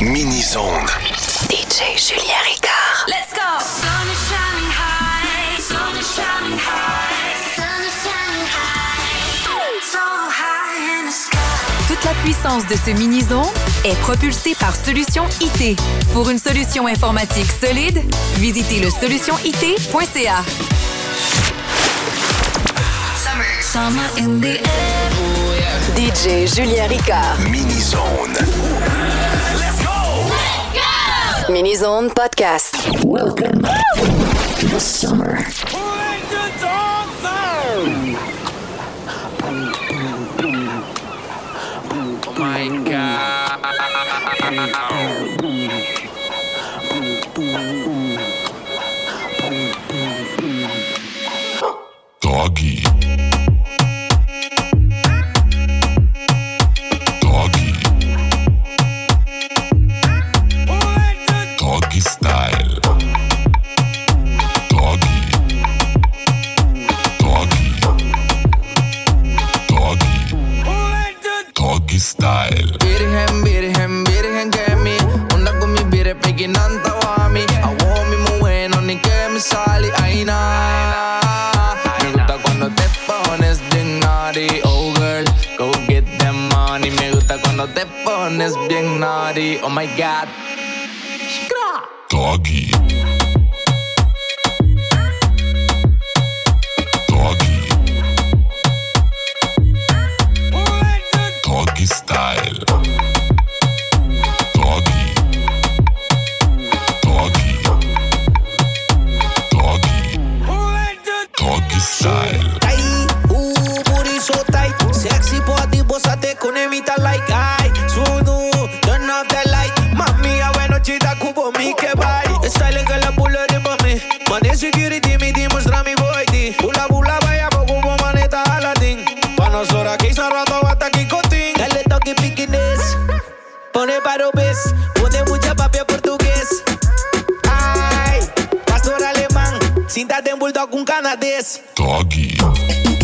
Mini-zone. DJ Julien Ricard. Let's go! Sun is shining high. Sun is shining high. Toute la puissance de ce mini-zone est propulsée par Solution IT. Pour une solution informatique solide, visitez le solutionit.ca. Summer. Summer. DJ Julien Ricard. Mini-zone. Minizone Podcast. Welcome to the summer. Oh my God. Doggy. style. Virgen, virgen, virgen que mi onda con mi vire pequinanta a mí. Agua mi muy bueno ni que me sale ay na. Me gusta cuando te pones bien naughty, oh girl, go get that money. Me gusta cuando te pones bien naughty, oh my god. Doggy. algum canadense. Dog.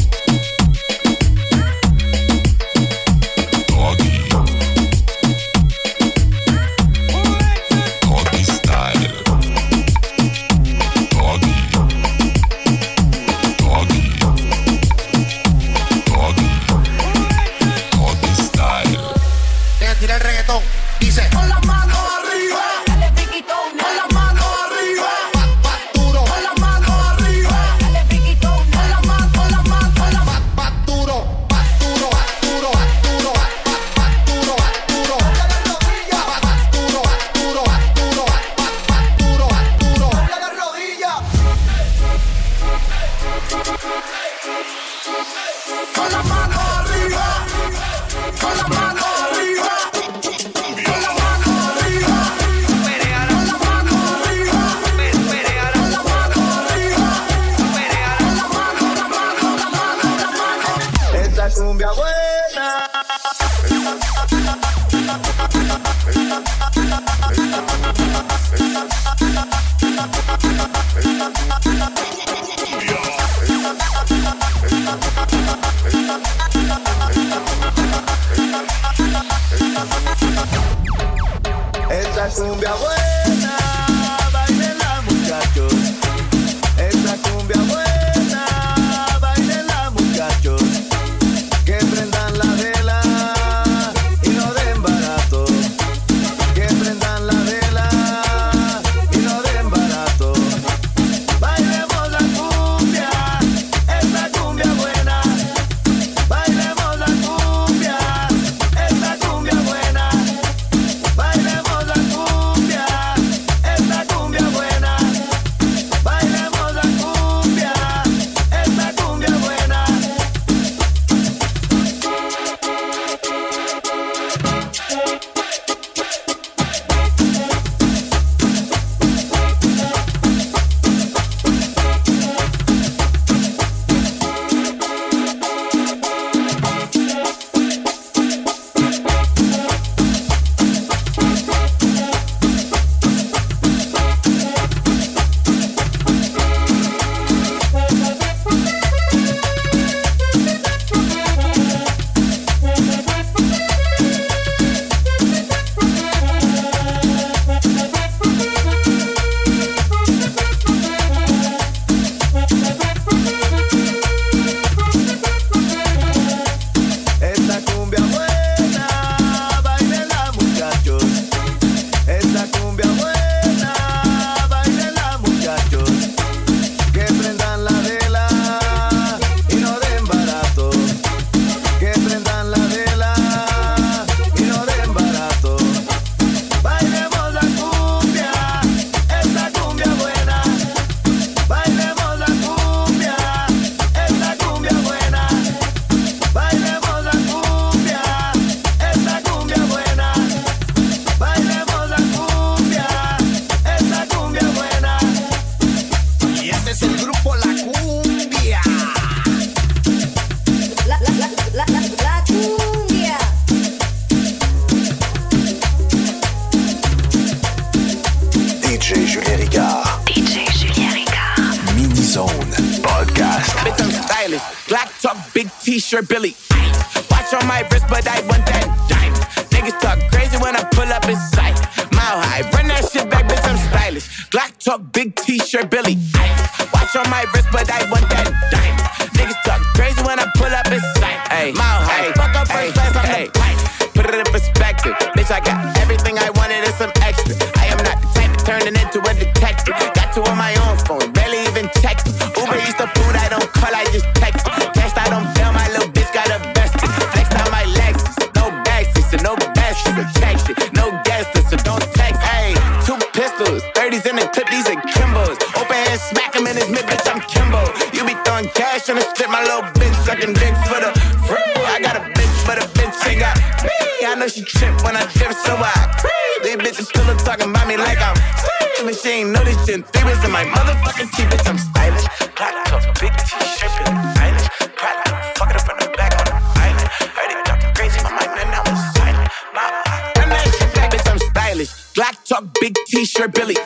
Big t-shirt, Billy.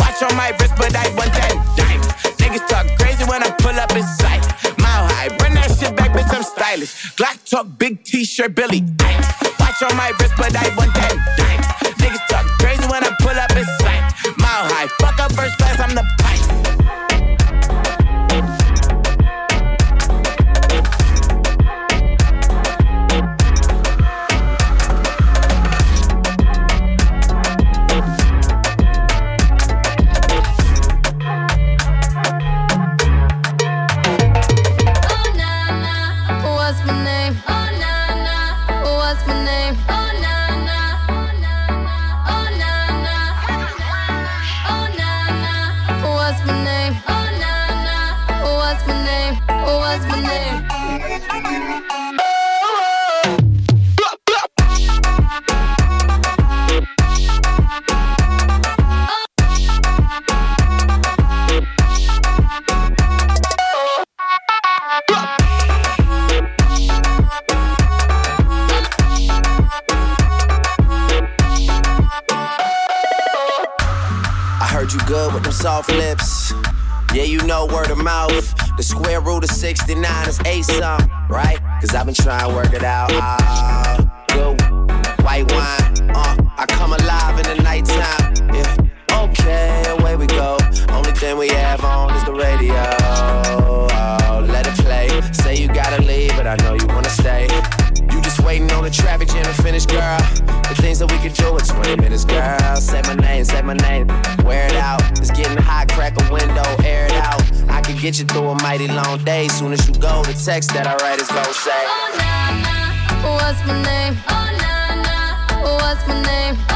Watch on my wrist, but I want that dime. Niggas talk crazy when I pull up in sight. Mile high, run that shit back, bitch, I'm stylish. Glock talk, big t-shirt, Billy. Watch on my wrist, but I want that soft lips. Yeah, you know word of mouth. The square root of 69 is eight something, right? Cause I've been trying to work it out. Ah, good white wine. Uh, I come alive in the nighttime. Yeah, okay, away we go. Only thing we have on is the radio. Oh, let it play. Say you gotta leave, but I know you wanna stay. You just waiting on the traffic jam to finish, girl. The things that we could do in 20 minutes, girl. Say my name, say my name. Wear it out. Window, air it out. I could get you through a mighty long day. Soon as you go, the text that I write is gon' say. Oh na na, what's my name? Oh na na, what's my name?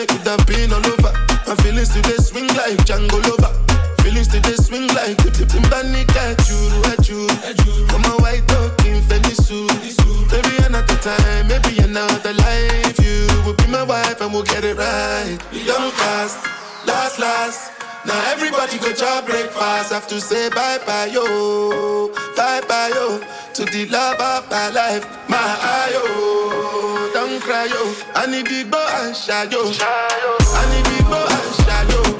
like Django Lover. Feelings to the swing like with the banika churu churu. Come on, white talking fenisu. Maybe another time, maybe another life. You will be my wife and we'll get it right. We don't cast, last, last. Now everybody go to breakfast. Have to say bye bye yo, bye bye yo to the love of my life, my ayo. yo, Don't cry yo, I need big boy and shy yo, I need big boy and shy yo.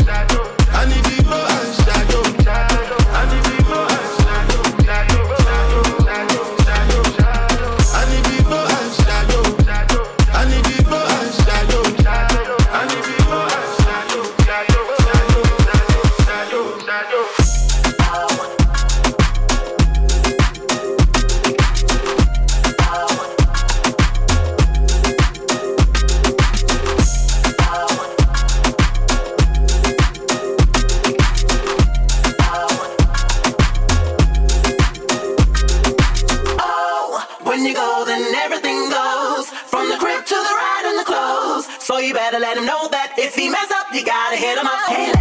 better let him know that if he mess up, you gotta hit him up. Hey,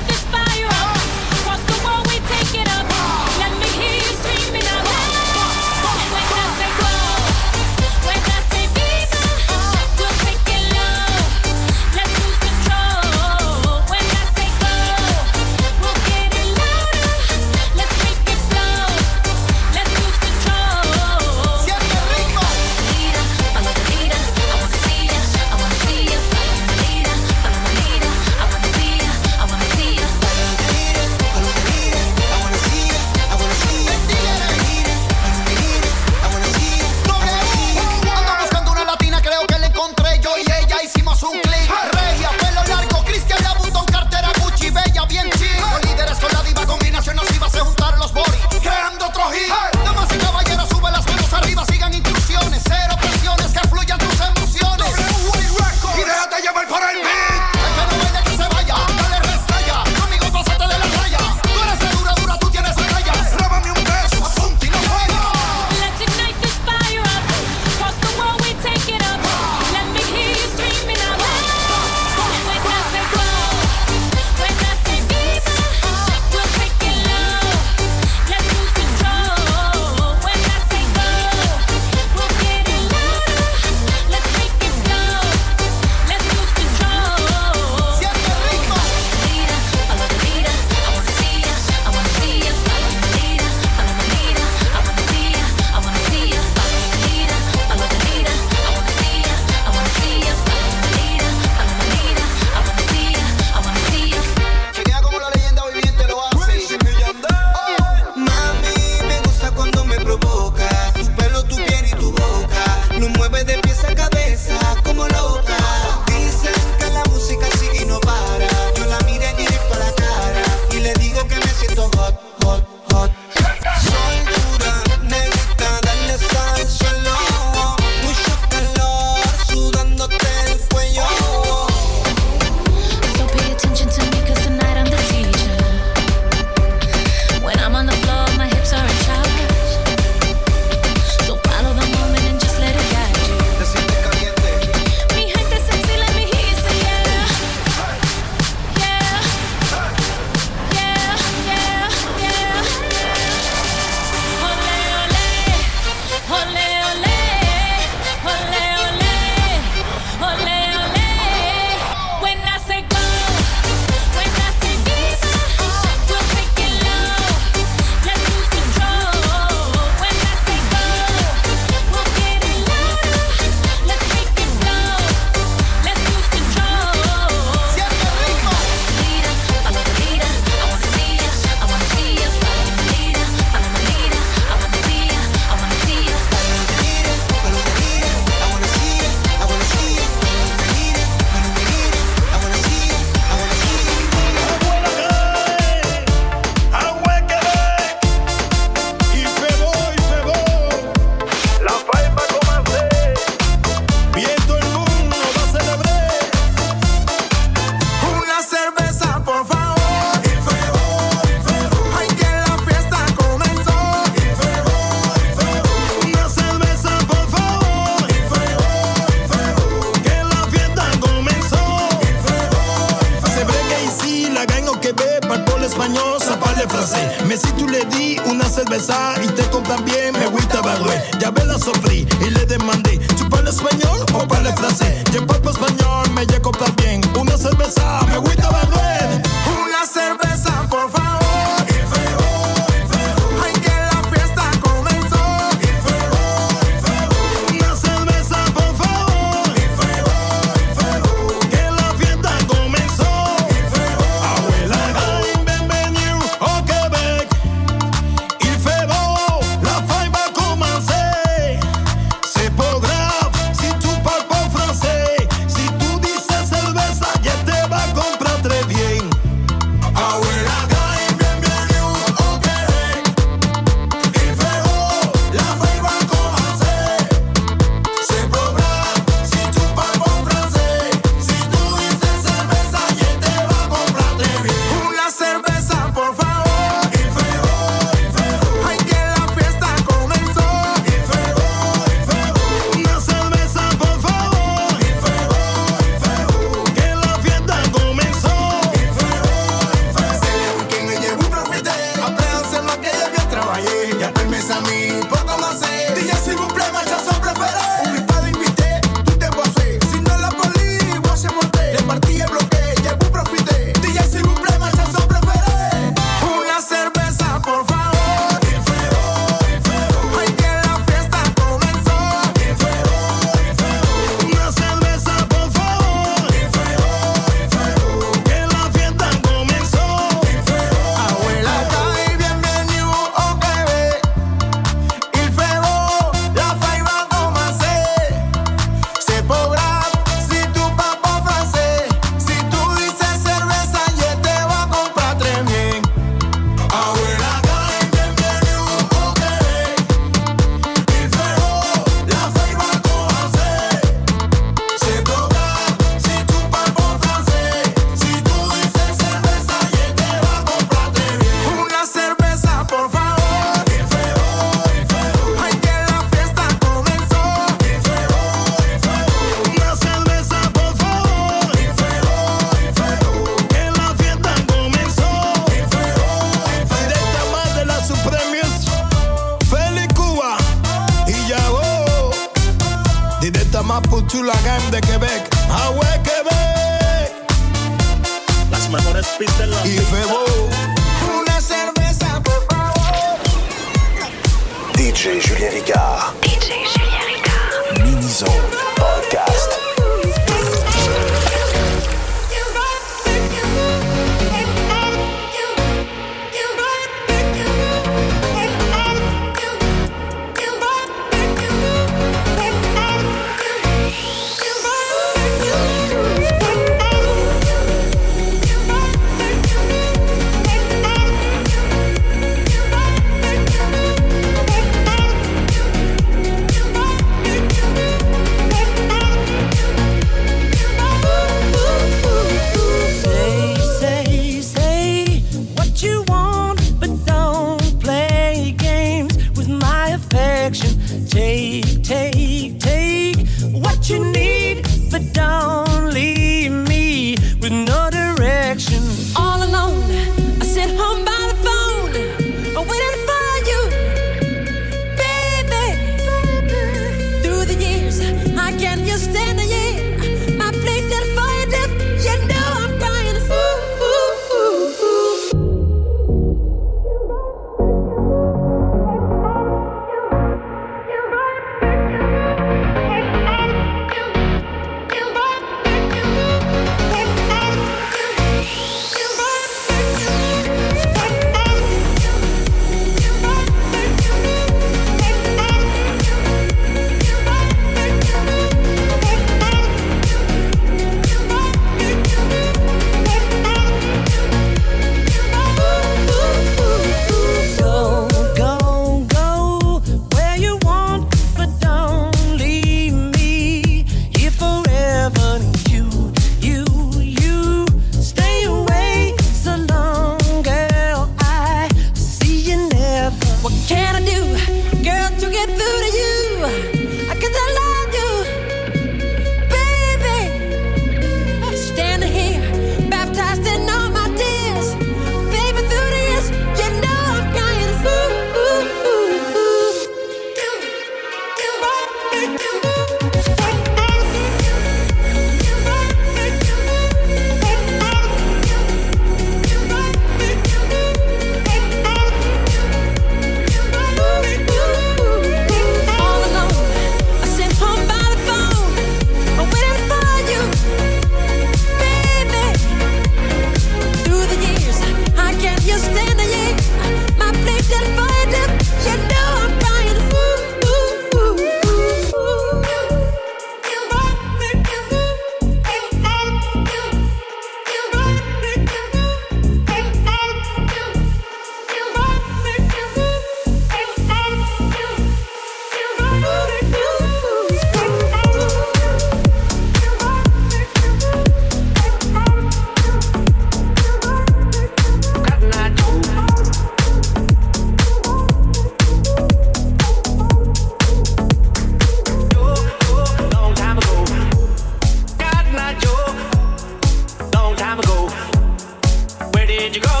did you go?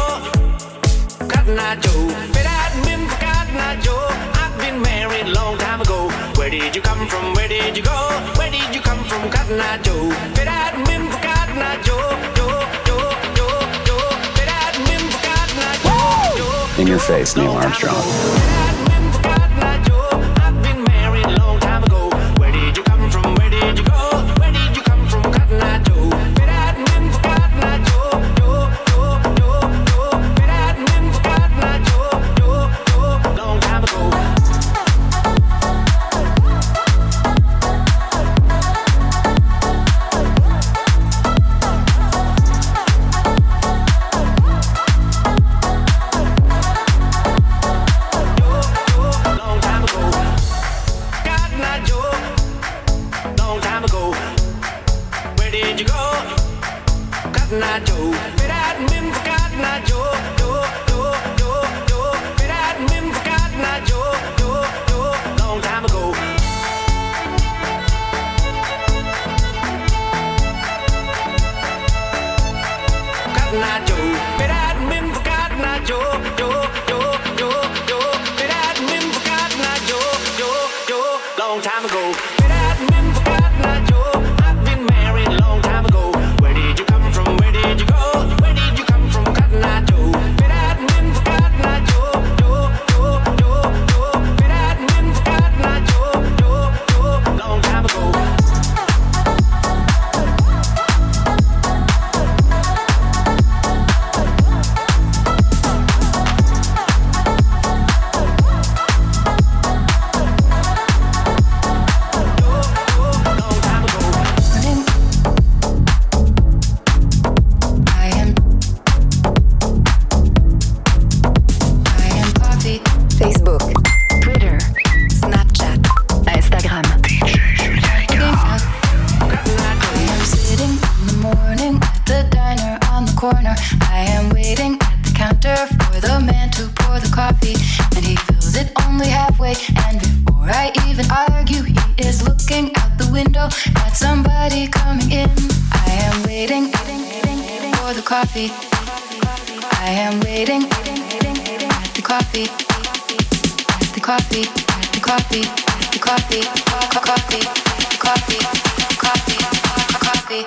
Cotton Eye Joe. Better admin for Cotton Eye Joe. I've been married long time ago. Where did you come from? Where did you go? Where did you come from, Cotton Eye Joe? Better admin for Cotton Eye Joe. Joe, Joe, Joe, Joe. Better admin for Cotton Eye Joe. Joe. In your face, Neil Armstrong. I even argue, he is looking out the window at somebody coming in. I am waiting, for the coffee. I am waiting, at the coffee. At the coffee, at the coffee, at the coffee, co- co- coffee, coffee, coffee, coffee.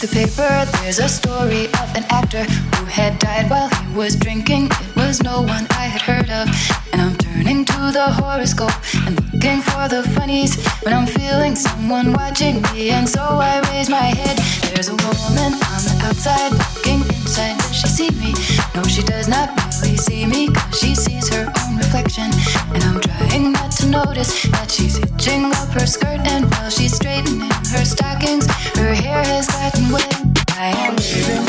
the paper, there's a story of an actor who had died while he was drinking. It was no one I had heard of. And I'm turning to the horoscope and looking for the funnies when I'm feeling someone watching me. And so I raise my head. There's a woman on the outside looking inside. Does she see me? No, she does not really see me because she sees her own reflection. And I'm trying not to notice that she's hitching up her skirt. And while she's straightening her stockings, her hair has gotten wet. I am waiting.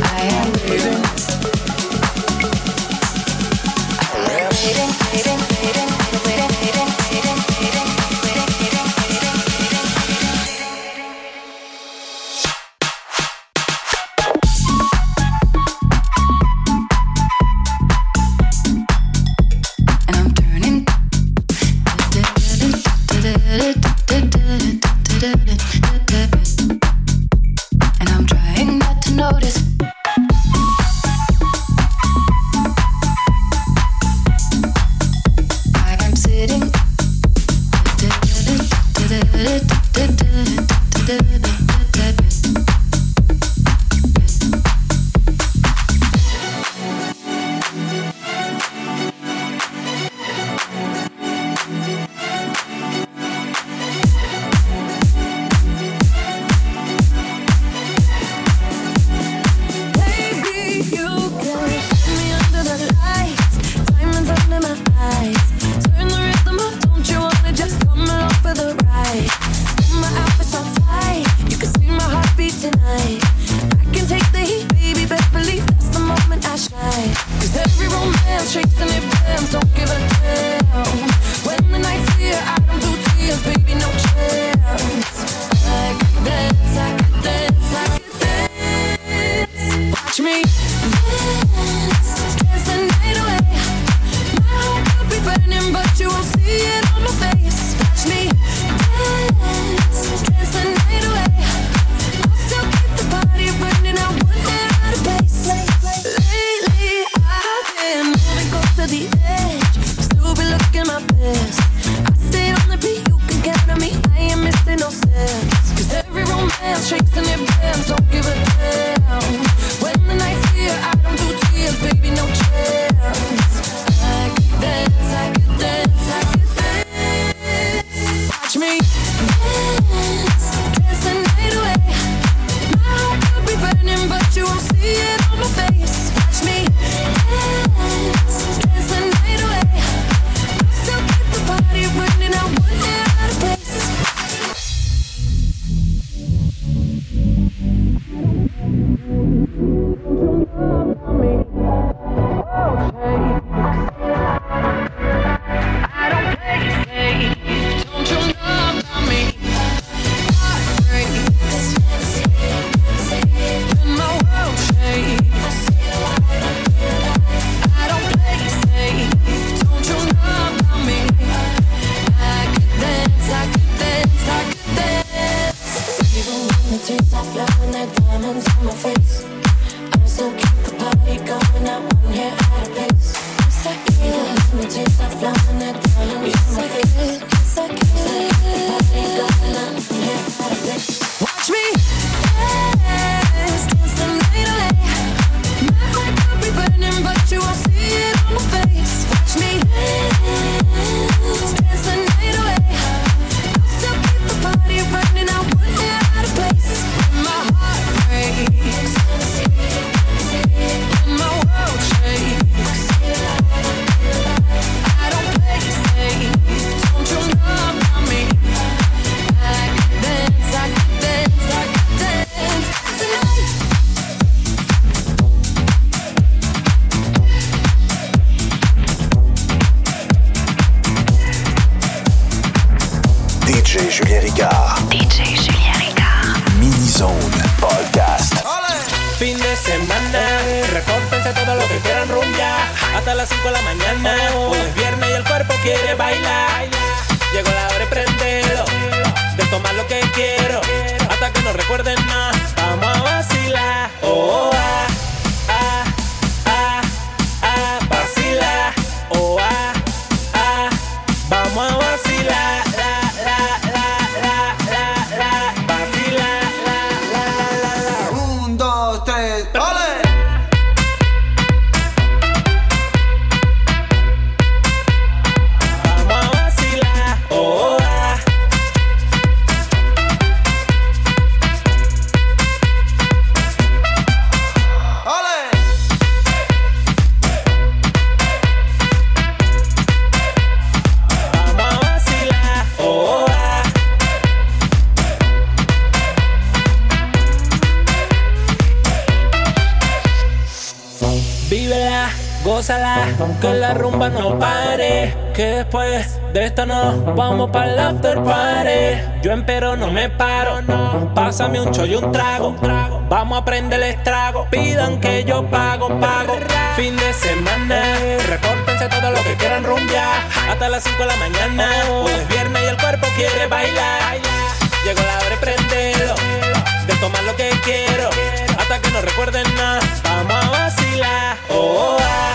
I am waiting. pásame un chollo y un trago. Vamos a prender el estrago. Pidan que yo pago, pago. Fin de semana. Repórtense todo lo que quieran rumbear. Hasta las 5 de la mañana. Hoy es viernes y el cuerpo quiere bailar. Llegó la hora de prenderlo. De tomar lo que quiero. Hasta que no recuerden nada. Vamos a vacilar. Oh, ah.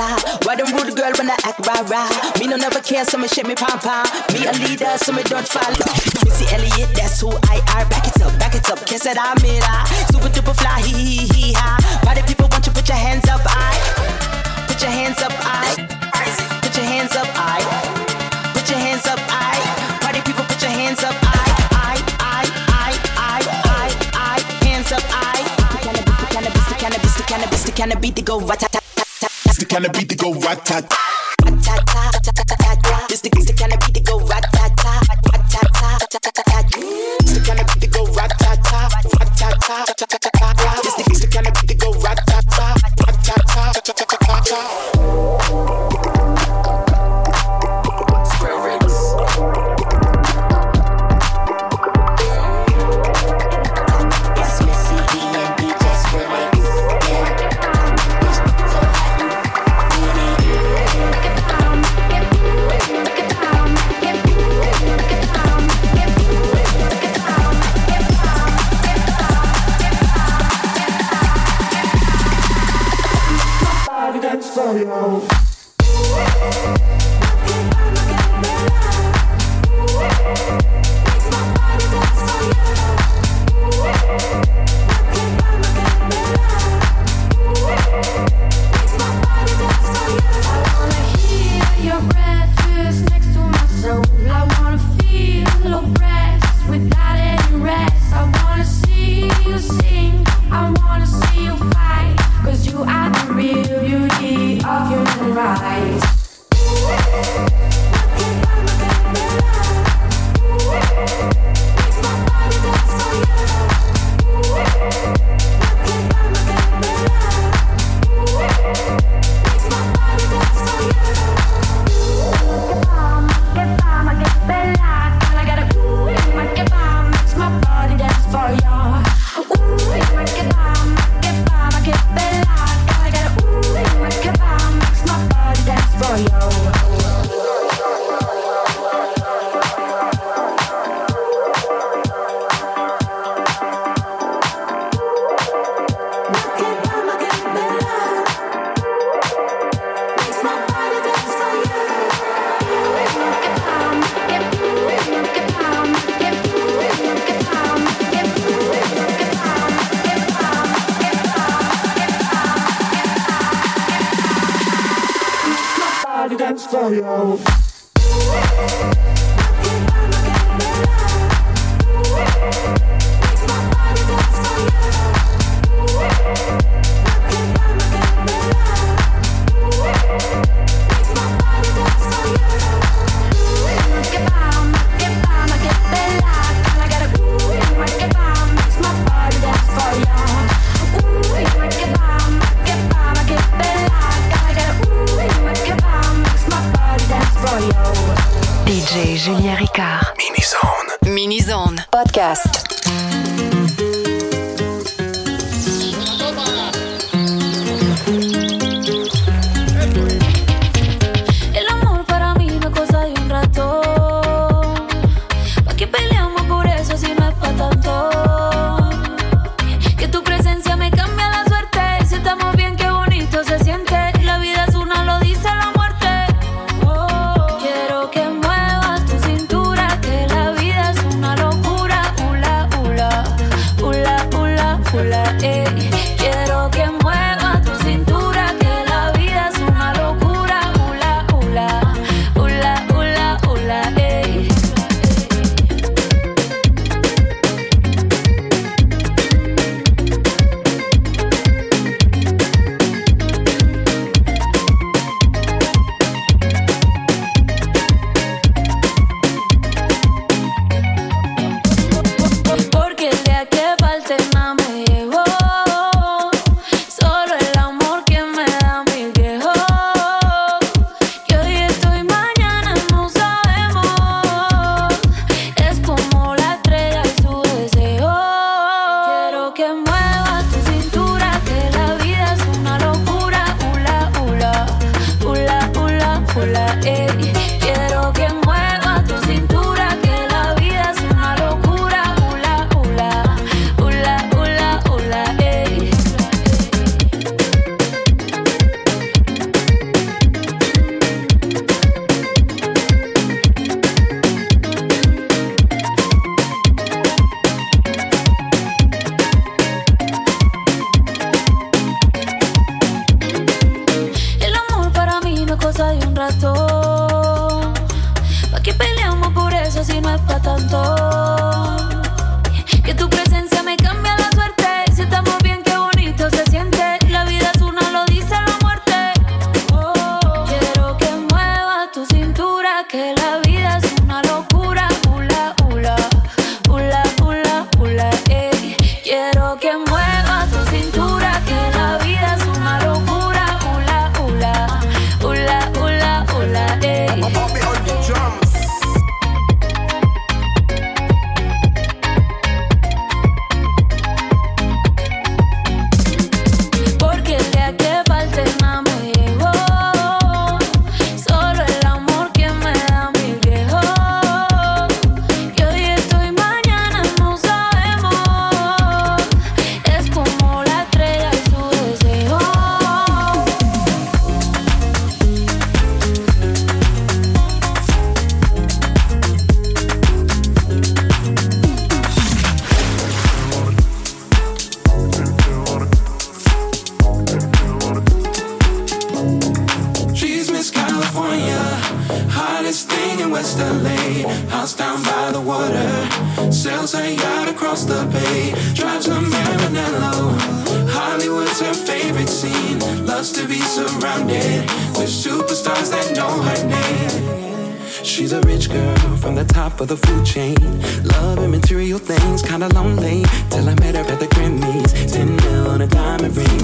star. Why them rude girl when I act rah rah? Me no never care, so me shit me pom pom. Me a leader, so me don't follow. Missy Elliott, that's who I are. Back it up, back it up, kiss it, I'm it. Ah. Super duper fly, hee hee hee ha. Why the people want you put your hands up, I? Put your hands up, I. Put your hands up, I. Put your hands up, I. Party people, put your hands up, I. I, I, I, I, I, hands up, I. Cannabis, the cannabis, the cannabis, the cannabis, the cannabis, the go rat the kind of beat to go rat tat. This the, the kind of beat go rat tat. This the kind of beat to go rat tat. This the, kind of beat to go rat tat tat. Rat tat.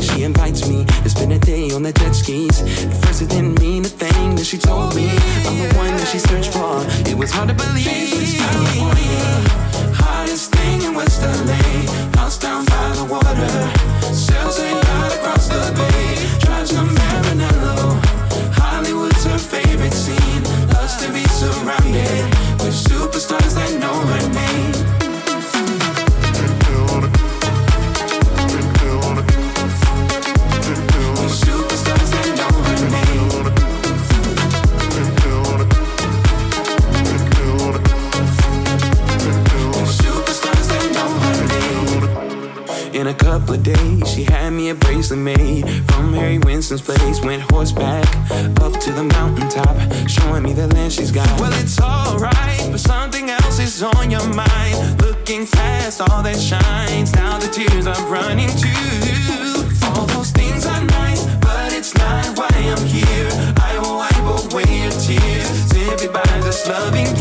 she invites me to spend a day on the jet skis. At first, it didn't mean a thing that she told me. I'm the one that she searched for. It was hard to believe. She's California, hottest thing in West LA. House down by the water, sails a yacht across the bay. Drives a Maranello. Hollywood's her favorite scene. Loves to be surrounded with superstars that know her name. couple of days, she had me a bracelet made from Harry Winston's place. Went horseback up to the mountaintop, showing me the land she's got. Well, it's alright, but something else is on your mind. Looking past all that shines, now the tears are running too. All those things are nice, but it's not why I'm here. I will wipe away your tears simply by just loving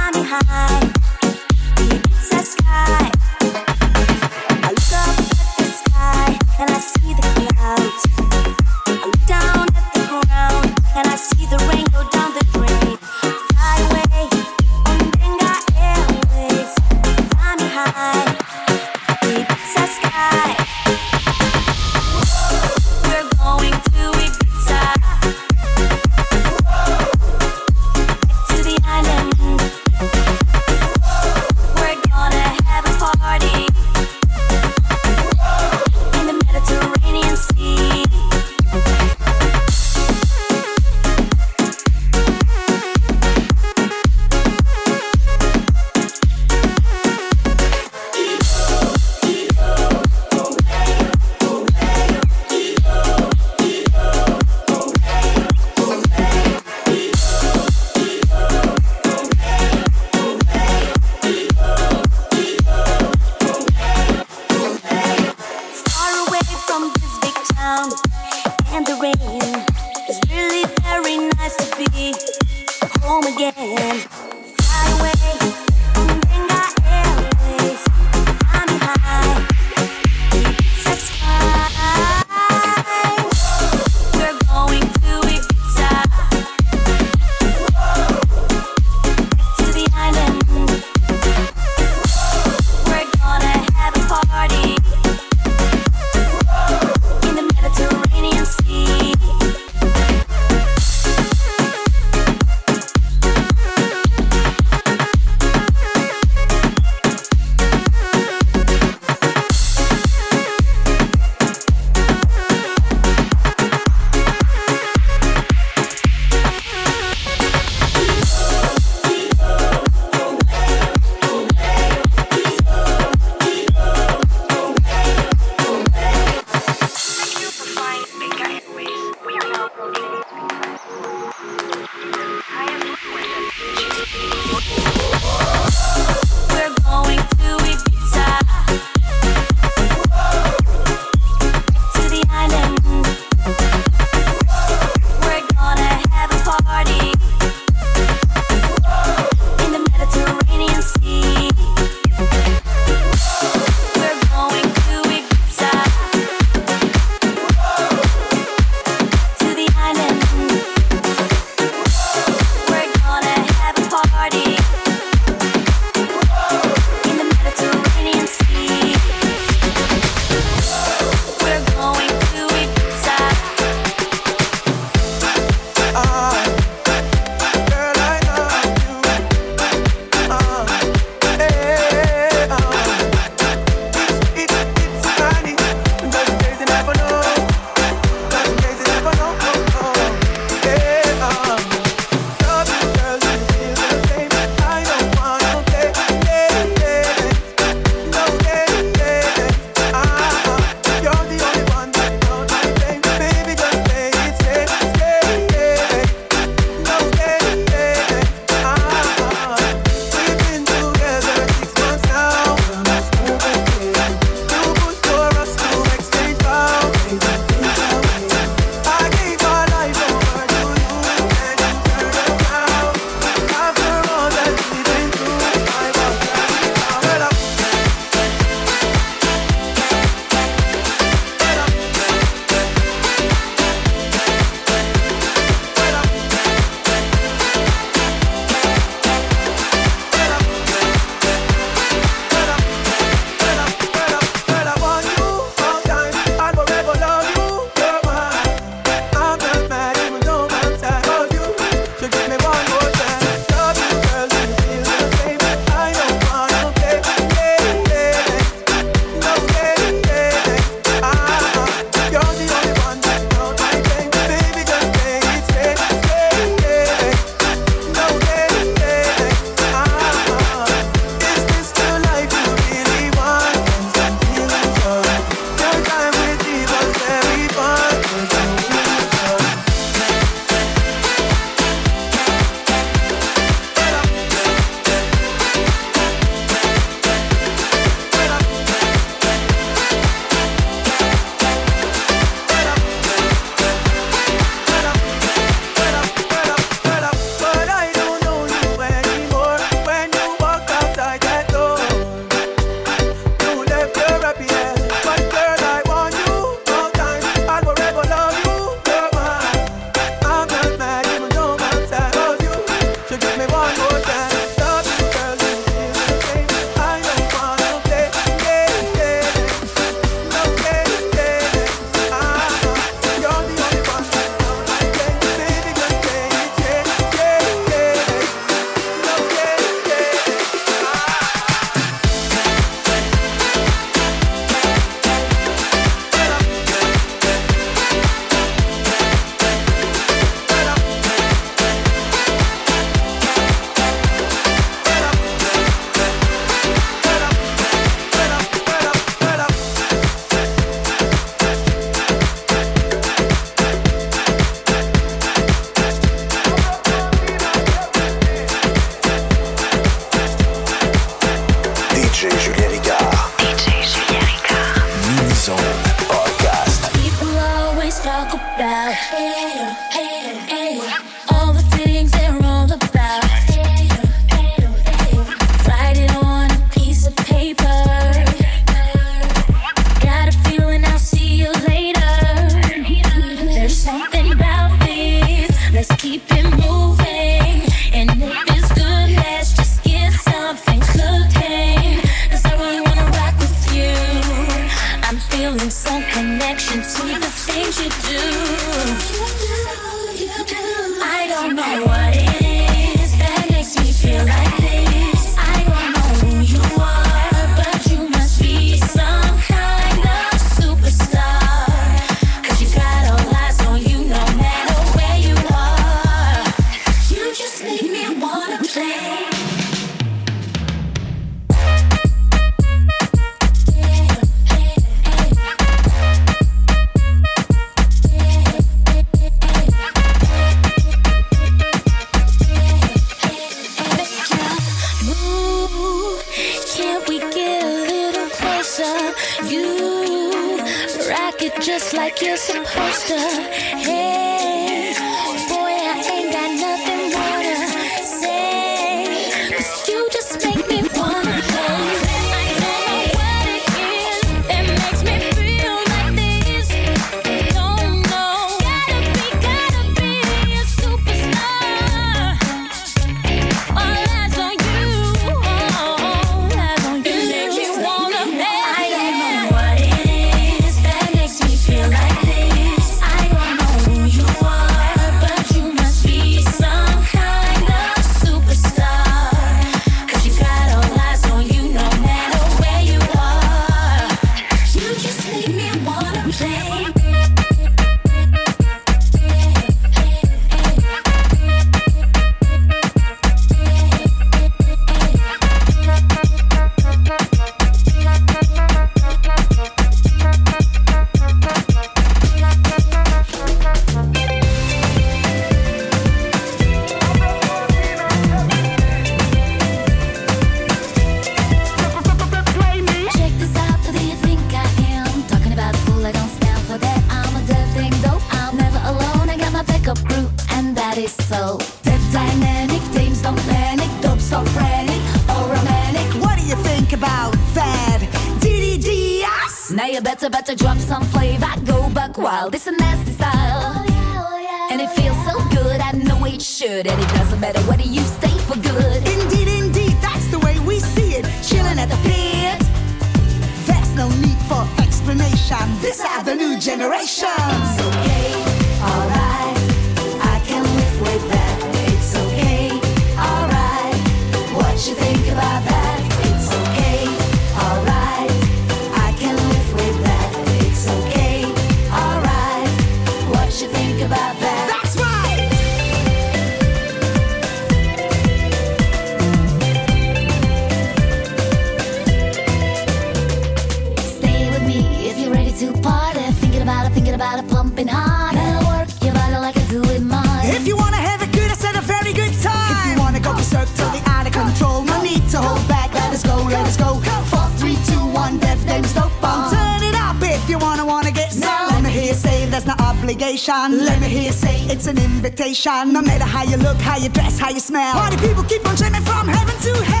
station. No matter how you look, how you dress, how you smell. Party people keep on jamming from heaven to hell.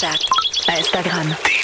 Snapchat, Instagram.